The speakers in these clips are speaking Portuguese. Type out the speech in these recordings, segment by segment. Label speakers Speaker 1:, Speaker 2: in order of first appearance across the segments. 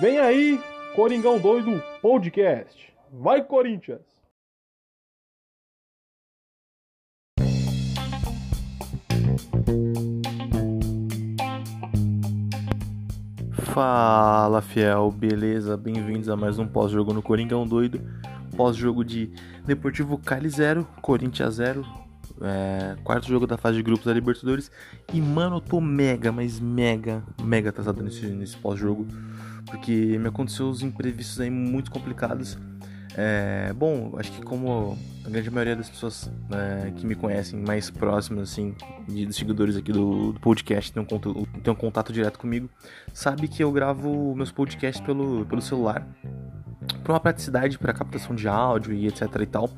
Speaker 1: Vem aí, Coringão Doido Podcast. Vai, Corinthians!
Speaker 2: Fala fiel, beleza? Bem-vindos a mais um pós-jogo no Coringão Doido. Pós-jogo de Deportivo Cali 0, Corinthians 0, é, quarto jogo da fase de grupos da Libertadores. E mano, eu tô mega, mas mega, mega atrasado nesse, nesse pós-jogo, porque me aconteceu os imprevistos aí muito complicados. É, bom, acho que como a grande maioria das pessoas é, que me conhecem mais próximas, assim, de, dos seguidores aqui do, do podcast, tem um, contato, tem um contato direto comigo, sabe que eu gravo meus podcasts pelo, pelo celular para uma praticidade para captação de áudio e etc e tal.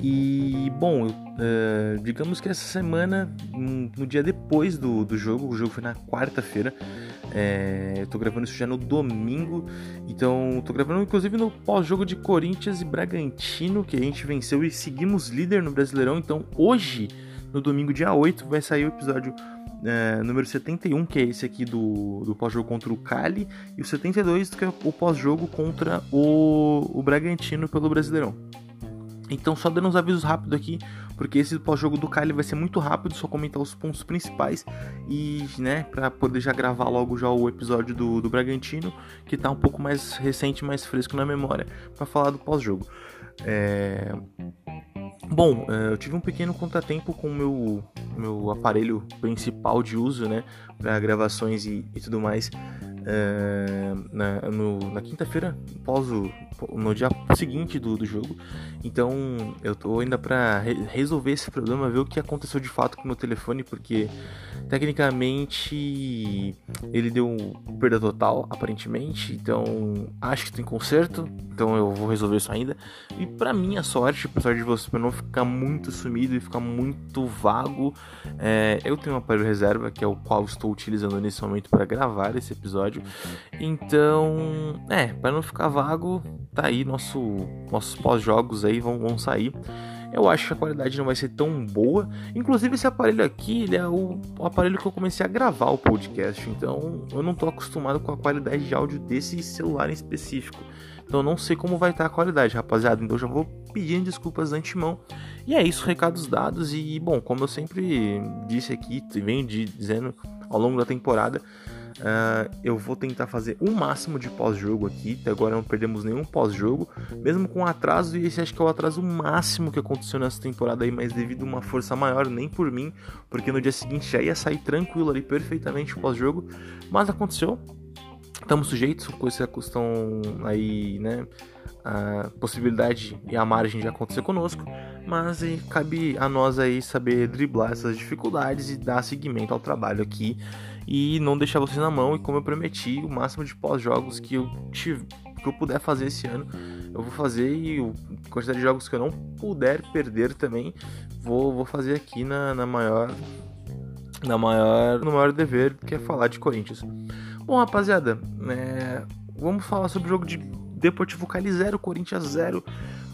Speaker 2: E bom, eu, uh, digamos que essa semana, no dia depois do, do jogo, o jogo foi na quarta-feira. É, eu tô gravando isso já no domingo, então tô gravando inclusive no pós-jogo de Corinthians e Bragantino, que a gente venceu e seguimos líder no Brasileirão. Então hoje, no domingo, dia 8, vai sair o episódio é, número 71, que é esse aqui do, do pós-jogo contra o Cali, e o 72, que é o pós-jogo contra o, o Bragantino pelo Brasileirão. Então, só dando uns avisos rápidos aqui, porque esse pós-jogo do Cali vai ser muito rápido, só comentar os pontos principais e, né, para poder já gravar logo já o episódio do, do Bragantino, que tá um pouco mais recente, mais fresco na memória, para falar do pós-jogo. É... Bom, é, eu tive um pequeno contratempo com o meu, meu aparelho principal de uso, né, para gravações e, e, tudo mais. É, na, na quinta-feira, após o, no dia seguinte do, do jogo. Então eu tô ainda para re resolver esse problema, ver o que aconteceu de fato com o meu telefone, porque tecnicamente ele deu perda total, aparentemente. Então acho que tem conserto, então eu vou resolver isso ainda. E para minha sorte, pra sorte de você, para não ficar muito sumido e ficar muito vago, é, eu tenho um aparelho reserva que é o qual estou utilizando nesse momento para gravar esse episódio. Então, é, para não ficar vago, tá aí nosso, nossos pós-jogos aí vão, vão sair. Eu acho que a qualidade não vai ser tão boa. Inclusive esse aparelho aqui, ele é o, o, aparelho que eu comecei a gravar o podcast. Então eu não tô acostumado com a qualidade de áudio desse celular em específico. Então eu não sei como vai estar a qualidade, rapaziada. Então eu já vou pedindo desculpas de antemão. E é isso, recados dados. E bom, como eu sempre disse aqui, venho dizendo ao longo da temporada, Uh, eu vou tentar fazer o máximo de pós-jogo aqui. Até agora não perdemos nenhum pós-jogo, mesmo com atraso. E esse acho que é o atraso máximo que aconteceu nessa temporada aí, mas devido a uma força maior, nem por mim, porque no dia seguinte já ia sair tranquilo ali, perfeitamente o pós-jogo. Mas aconteceu, estamos sujeitos, coisas que custam aí, né? A possibilidade e a margem de acontecer conosco, mas cabe a nós aí saber driblar essas dificuldades e dar seguimento ao trabalho aqui e não deixar vocês na mão. E como eu prometi, o máximo de pós-jogos que eu tive, que eu puder fazer esse ano, eu vou fazer e a quantidade de jogos que eu não puder perder também, vou, vou fazer aqui na, na maior na maior no maior dever que é falar de Corinthians. Bom, rapaziada, é, vamos falar sobre o jogo de Deportivo Cali 0, Corinthians 0.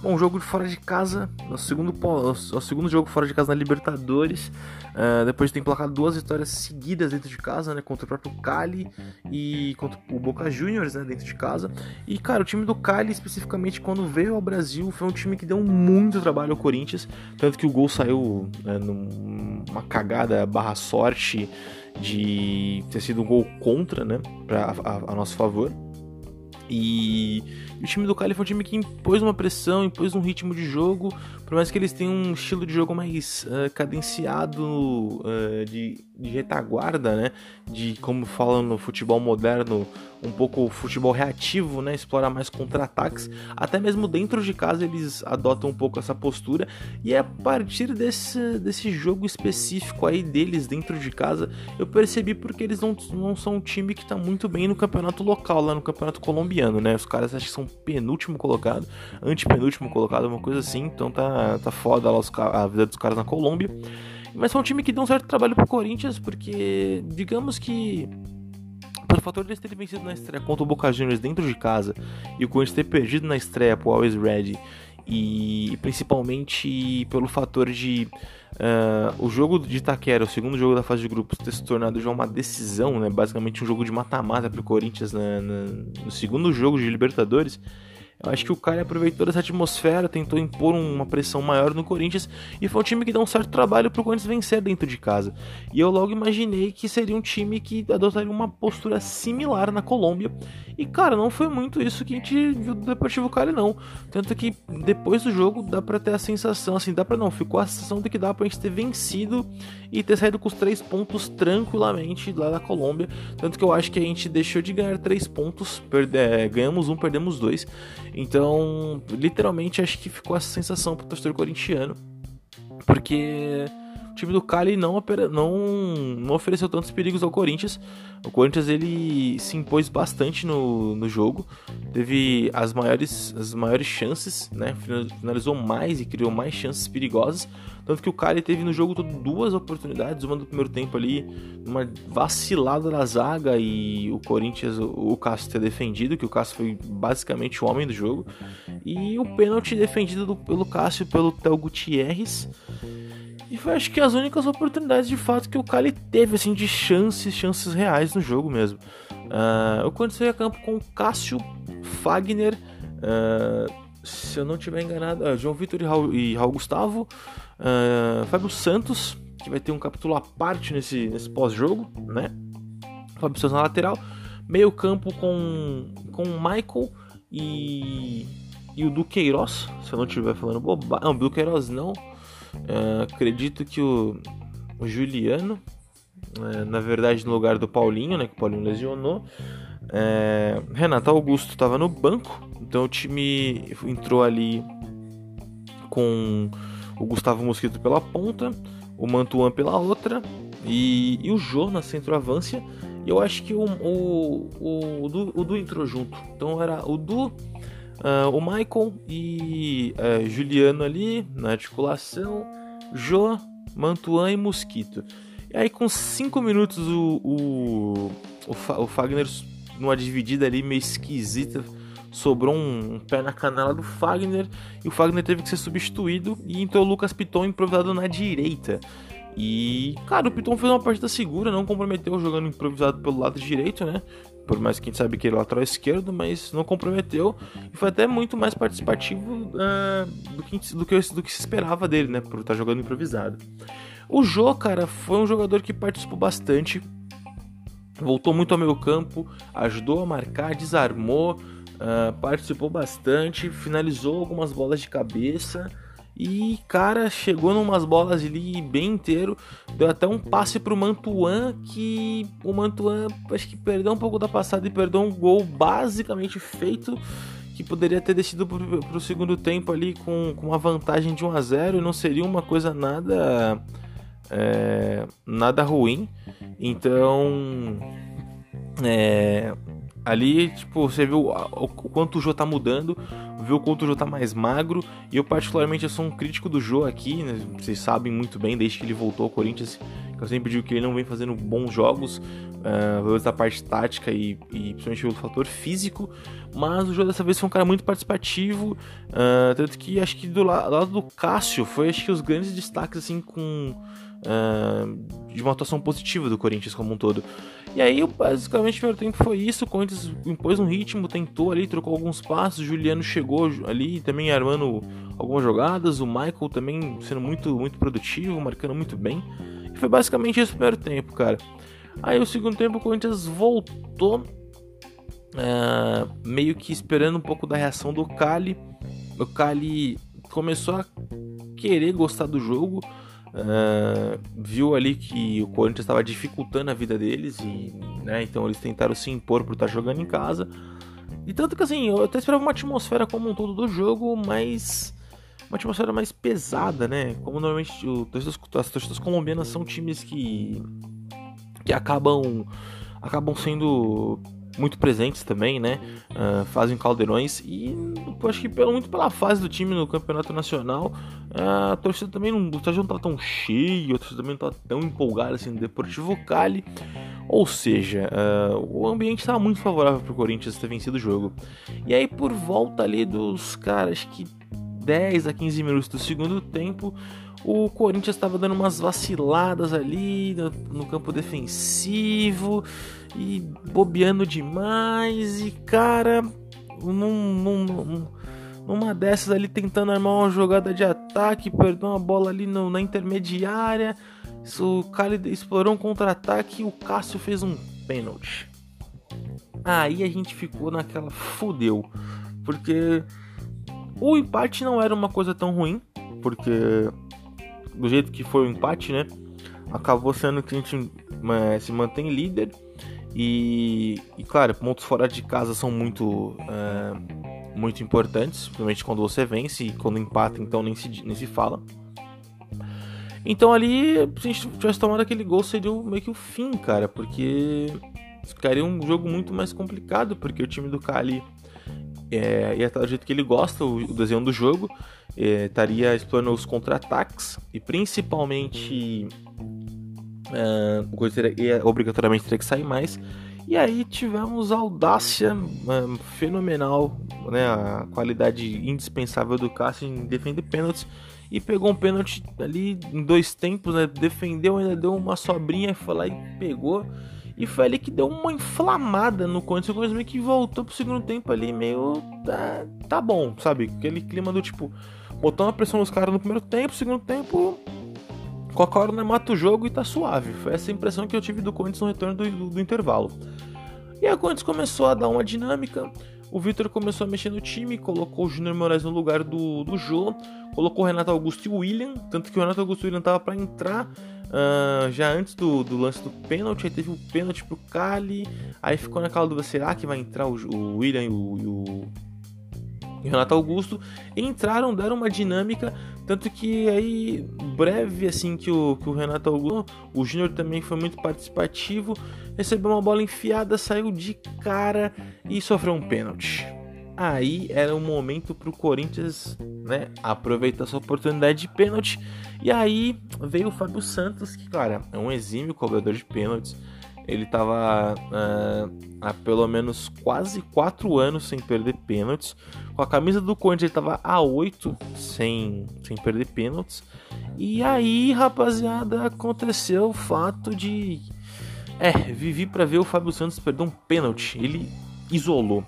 Speaker 2: Bom, jogo de fora de casa, o segundo, o segundo jogo fora de casa na Libertadores. Uh, depois de ter emplacado duas vitórias seguidas dentro de casa, né? Contra o próprio Cali e contra o Boca Juniors, né? Dentro de casa. E, cara, o time do Cali, especificamente, quando veio ao Brasil, foi um time que deu muito trabalho ao Corinthians. Tanto que o gol saiu né, numa cagada barra sorte de ter sido um gol contra, né? Pra, a, a nosso favor. E o time do Cali foi um time que impôs uma pressão, impôs um ritmo de jogo, por mais que eles tenham um estilo de jogo mais uh, cadenciado uh, de, de, retaguarda, né? De como falam no futebol moderno, um pouco futebol reativo, né? Explorar mais contra-ataques. Até mesmo dentro de casa eles adotam um pouco essa postura. E é a partir desse, desse jogo específico aí deles dentro de casa, eu percebi porque eles não, não são um time que está muito bem no campeonato local, lá no campeonato colombiano, né? Os caras acho que são penúltimo colocado, antepenúltimo colocado, uma coisa assim. Então tá, tá foda lá os, a vida dos caras na Colômbia. Mas foi um time que deu um certo trabalho pro Corinthians, porque digamos que pelo fator deles terem vencido na estreia contra o Boca Juniors dentro de casa e o Corinthians ter perdido na estreia pro Always Red e principalmente pelo fator de Uh, o jogo de Itaquera, o segundo jogo da fase de grupos, ter se tornado já uma decisão, né? basicamente um jogo de mata-mata para o Corinthians na, no segundo jogo de Libertadores, acho que o Cali aproveitou essa atmosfera, tentou impor uma pressão maior no Corinthians e foi um time que deu um certo trabalho pro Corinthians vencer dentro de casa. E eu logo imaginei que seria um time que adotaria uma postura similar na Colômbia. E cara, não foi muito isso que a gente viu do Deportivo Cali não. Tanto que depois do jogo dá para ter a sensação, assim, dá para não, ficou a sensação de que dá pra gente ter vencido e ter saído com os três pontos tranquilamente lá da Colômbia. Tanto que eu acho que a gente deixou de ganhar três pontos, perde, é, ganhamos um, perdemos dois. Então, literalmente, acho que ficou essa sensação pro torcedor corintiano. Porque o time do Cali não, não, não ofereceu tantos perigos ao Corinthians. O Corinthians ele se impôs bastante no, no jogo, teve as maiores, as maiores chances, né? finalizou mais e criou mais chances perigosas. Tanto que o Cali teve no jogo todo duas oportunidades, uma no primeiro tempo ali, uma vacilada na zaga e o Corinthians, o, o Cássio ter defendido, que o Cássio foi basicamente o homem do jogo, e o pênalti defendido do, pelo Cássio pelo Théo Gutierrez. E foi acho que as únicas oportunidades de fato que o Cali teve, assim, de chances, chances reais no jogo mesmo. Uh, Corinthians foi a campo com Cássio, Fagner, uh, se eu não estiver enganado, uh, João Vitor e Raul, e Raul Gustavo, Fábio Santos, que vai ter um capítulo à parte nesse, nesse pós-jogo, né? Fábio Santos na lateral, meio campo com, com Michael e, e o Duqueiroz, se eu não estiver falando bobagem, não, Duqueiroz não, Uh, acredito que o, o Juliano, uh, na verdade no lugar do Paulinho, né, que o Paulinho lesionou, uh, Renato Augusto estava no banco, então o time entrou ali com o Gustavo Mosquito pela ponta, o Mantuan pela outra e, e o Jô na centroavância. E eu acho que o, o, o, o, Du, o Du entrou junto. Então era o Du, Uh, o Michael e uh, Juliano ali na articulação, Jô, Mantuan e Mosquito. E aí com 5 minutos o, o, o, o, Fagner numa dividida ali meio esquisita sobrou um, um, pé na canela do Fagner e o Fagner teve que ser substituído e entrou o Lucas Piton improvisado na direita. E, cara, o Piton fez uma partida segura, não comprometeu jogando improvisado pelo lado direito, né? Por mais que a gente sabe que ele é lateral esquerdo, mas não comprometeu. E foi até muito mais participativo uh, do, que, do, que, do que se esperava dele, né? Por estar jogando improvisado. O Jô, cara, foi um jogador que participou bastante. Voltou muito ao meio campo, ajudou a marcar, desarmou, uh, participou bastante, finalizou algumas bolas de cabeça. E, cara, chegou numas bolas ali bem inteiro. Deu até um passe pro Mantuan que o Mantuan acho que perdeu um pouco da passada e perdeu um gol basicamente feito que poderia ter descido pro, pro segundo tempo ali com, com uma vantagem de 1 a 0 e não seria uma coisa nada é, nada ruim. Então, é, ali, tipo, você viu o, quanto o Jô tá mudando, viu o quanto o Jô tá mais magro, e eu particularmente eu sou um crítico do Jô aqui, né? Vocês sabem muito bem, desde que ele voltou ao Corinthians, eu sempre digo que ele não vem fazendo bons jogos, uh, da parte tática e, e principalmente pelo fator físico, mas o Jô dessa vez foi um cara muito participativo, uh, tanto que acho que do lado do Cássio foi acho que os grandes destaques assim com uh, de uma atuação positiva do Corinthians como um todo. E aí, basicamente, o primeiro tempo foi isso. O Corinthians impôs um ritmo, tentou ali, trocou alguns passos. O Juliano chegou ali também armando algumas jogadas. O Michael também sendo muito, muito produtivo, marcando muito bem. E foi basicamente esse o primeiro tempo, cara. Aí, o segundo tempo, o Corinthians voltou, uh, meio que esperando um pouco da reação do Cali. O Cali começou a querer gostar do jogo Uh, viu ali que o Corinthians estava dificultando a vida deles e, né, então eles tentaram se impor por estar jogando em casa. E tanto que assim, eu até esperava uma atmosfera como um todo do jogo, mas uma atmosfera mais pesada, né? Como normalmente o, as torcidas colombianas são times que que acabam acabam sendo muito presentes também, né? Uh, fazem caldeirões e acho que pelo, muito pela fase do time no campeonato nacional, uh, a torcida também não, estádio não tá tão cheio, a torcida também não tá tão empolgada assim no Deportivo Cali. Ou seja, uh, o ambiente estava muito favorável para o Corinthians ter vencido o jogo. E aí por volta ali dos caras que 10 a 15 minutos do segundo tempo, o Corinthians estava dando umas vaciladas ali no, no, campo defensivo e bobeando demais. E cara, num, num, num, numa dessas ali tentando armar uma jogada de ataque, perdeu uma bola ali no, na intermediária. O Cali explorou um contra-ataque e o Cássio fez um pênalti. Aí a gente ficou naquela fudeu, porque o empate não era uma coisa tão ruim, porque do jeito que foi o empate, né? Acabou sendo que a gente é, se mantém líder e, e, claro, pontos fora de casa são muito é, muito importantes, principalmente quando você vence e quando empata, então nem se, nem se fala. Então ali, se a gente tivesse tomado aquele gol, seria meio que o fim, cara, porque ficaria um jogo muito mais complicado, porque o time do Cali é, ia estar do jeito que ele gosta, o, o desenho do jogo, é, estaria explorando os contra-ataques e principalmente é, o coisa teria, obrigatoriamente teria que sair mais. E aí tivemos a audácia é, fenomenal, né, a qualidade indispensável do Cássio em defender pênaltis e pegou um pênalti ali em dois tempos, né, defendeu, ainda deu uma sobrinha, foi lá e pegou. E foi ali que deu uma inflamada no Corinthians. O Corinthians meio que voltou pro segundo tempo ali, meio. Tá, tá bom, sabe? Aquele clima do tipo. Botou uma pressão nos caras no primeiro tempo, segundo tempo. Qualquer hora né, mata o jogo e tá suave. Foi essa impressão que eu tive do Corinthians no retorno do, do, do intervalo. E aí o Corinthians começou a dar uma dinâmica. O Vitor começou a mexer no time, colocou o Júnior Moraes no lugar do, do Jô, colocou o Renato Augusto e o William, tanto que o Renato Augusto e o William tava para entrar uh, já antes do, do, lance do pênalti, aí teve o um pênalti pro Cali, aí ficou naquela dúvida, será que vai entrar o, o William e o, e o Renato Augusto, entraram, deram uma dinâmica, tanto que aí, breve assim que o, que o Renato Augusto, o Júnior também foi muito participativo, recebeu uma bola enfiada, saiu de cara e sofreu um pênalti. Aí era o momento para o Corinthians né, aproveitar essa oportunidade de pênalti. E aí veio o Fábio Santos, que, cara, é um exímio cobrador de pênaltis. Ele estava uh, há pelo menos quase 4 anos sem perder pênaltis. Com a camisa do Corinthians, ele estava há 8 sem, sem perder pênaltis. E aí, rapaziada, aconteceu o fato de. É, vivi para ver o Fábio Santos perder um pênalti. Ele isolou.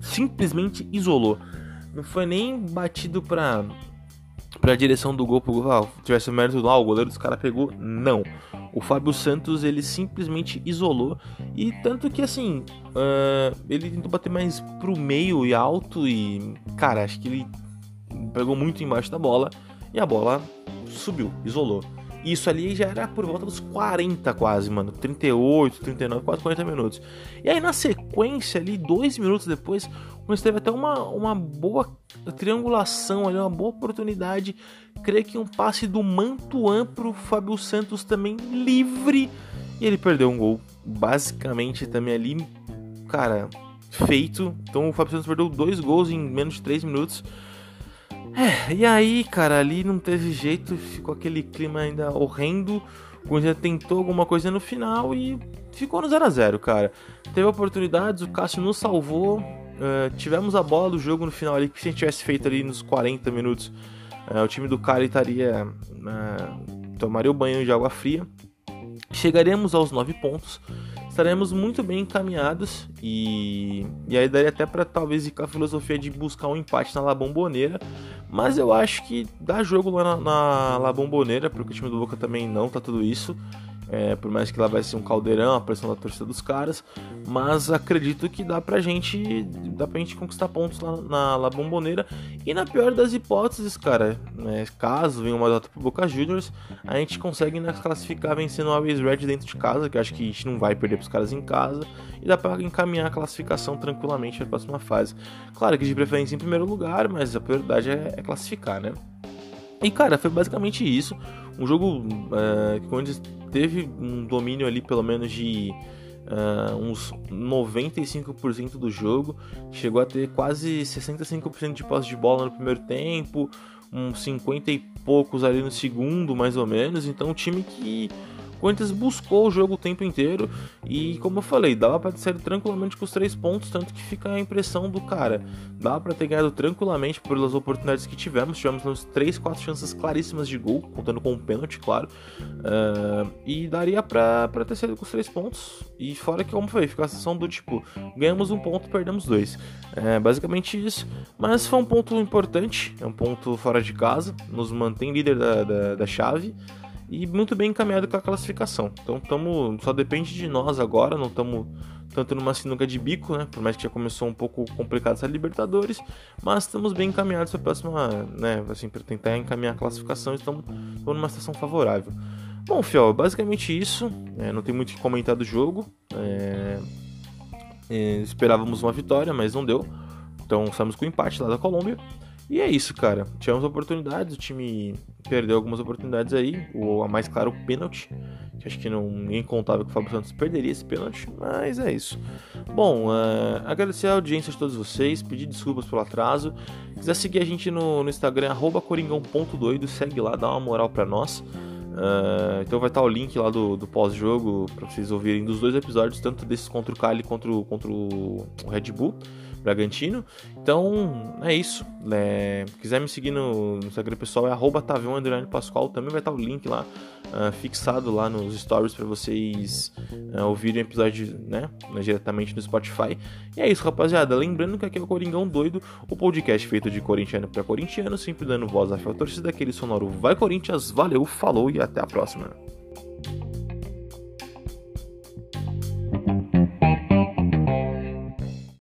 Speaker 2: Simplesmente isolou. Não foi nem batido pra, pra direção do gol pro. Ah, tivesse o mérito do ah, o goleiro dos caras pegou. Não. O Fábio Santos ele simplesmente isolou e tanto que assim uh, ele tentou bater mais pro meio e alto e cara acho que ele pegou muito embaixo da bola e a bola subiu, isolou. Isso ali já era por volta dos 40 quase, mano. 38, 39, quase 40 minutos. E aí na sequência ali, dois minutos depois, o teve até uma, uma boa triangulação ali, uma boa oportunidade. Creio que um passe do Mantuan pro Fábio Santos também livre. E ele perdeu um gol basicamente também ali, cara, feito. Então o Fábio Santos perdeu dois gols em menos de 3 minutos. É, e aí, cara, ali não teve jeito, ficou aquele clima ainda horrendo. O Corinthians tentou alguma coisa no final e ficou no 0 a 0 cara. Teve oportunidades, o Cássio nos salvou. Uh, tivemos a bola do jogo no final ali, que se a gente tivesse feito ali nos 40 minutos, uh, o time do Cali estaria. Uh, tomaria o banho de água fria. Chegaremos aos 9 pontos estaremos muito bem encaminhados e, e aí daria até para talvez ir com a filosofia de buscar um empate na La Bombonera, mas eu acho que dá jogo lá na, na La Bombonera, porque o time do Boca também não tá tudo isso. É, por mais que lá vai ser um caldeirão, a pressão da torcida dos caras, mas acredito que dá pra gente, dá pra gente conquistar pontos lá na La Bomboneira. E na pior das hipóteses, cara, né, caso venha uma derrota pro Boca Juniors, a gente consegue né, classificar vencendo o Always Red dentro de casa, que acho que a gente não vai perder pros caras em casa, e dá pra encaminhar a classificação tranquilamente na próxima fase. Claro que de preferência em primeiro lugar, mas a prioridade é, é classificar, né? E cara, foi basicamente isso. Um jogo é, onde teve um domínio ali pelo menos de uh, uns 95% do jogo. Chegou a ter quase 65% de posse de bola no primeiro tempo, uns 50 e poucos ali no segundo, mais ou menos. Então, um time que Corinthians buscou o jogo o tempo inteiro e, como eu falei, dava para sair tranquilamente com os três pontos, tanto que fica a impressão do cara, dava para ter ganhado tranquilamente pelas oportunidades que tivemos, tivemos uns três, quatro chances claríssimas de gol, contando com um pênalti, claro, uh, e daria para ter saído com os três pontos. E fora que, como foi, fica a sensação do tipo, ganhamos um ponto, perdemos dois. É basicamente isso, mas foi um ponto importante, é um ponto fora de casa, nos mantém líder da, da, da chave e muito bem encaminhado com a classificação. Então tamo, só depende de nós agora, não estamos tanto numa sinuca de bico, né? Por mais que já começou um pouco complicado essa Libertadores, mas estamos bem encaminhados para a próxima, né? Assim, para tentar encaminhar a classificação, estamos, estamos numa situação favorável. Bom, Fiel, basicamente isso. É, não tem muito o que comentar do jogo. É, é, esperávamos uma vitória, mas não deu. Então saímos com empate lá da Colômbia. E é isso, cara. Tivemos oportunidades, o time perdeu algumas oportunidades aí. O a mais claro, o pênalti. Que acho que não, ninguém contava que o Fábio Santos perderia esse pênalti, mas é isso. Bom, uh, agradecer a audiência de todos vocês, pedir desculpas pelo atraso. Se quiser seguir a gente no, no Instagram, coringão.doido, segue lá, dá uma moral pra nós. Uh, então vai estar o link lá do, do pós-jogo para vocês ouvirem dos dois episódios, tanto desses contra o Cali contra o, contra o Red Bull. Bragantino. Então é isso. É, quiser me seguir no, no Instagram pessoal é arroba Pascoal. Também vai estar o link lá uh, fixado lá nos stories para vocês uh, ouvirem o episódio né, diretamente no Spotify. E é isso, rapaziada. Lembrando que aqui é o Coringão Doido, o podcast feito de corintiano para corintiano, sempre dando voz à torcida, aquele sonoro Vai Corinthians. Valeu, falou e até a próxima.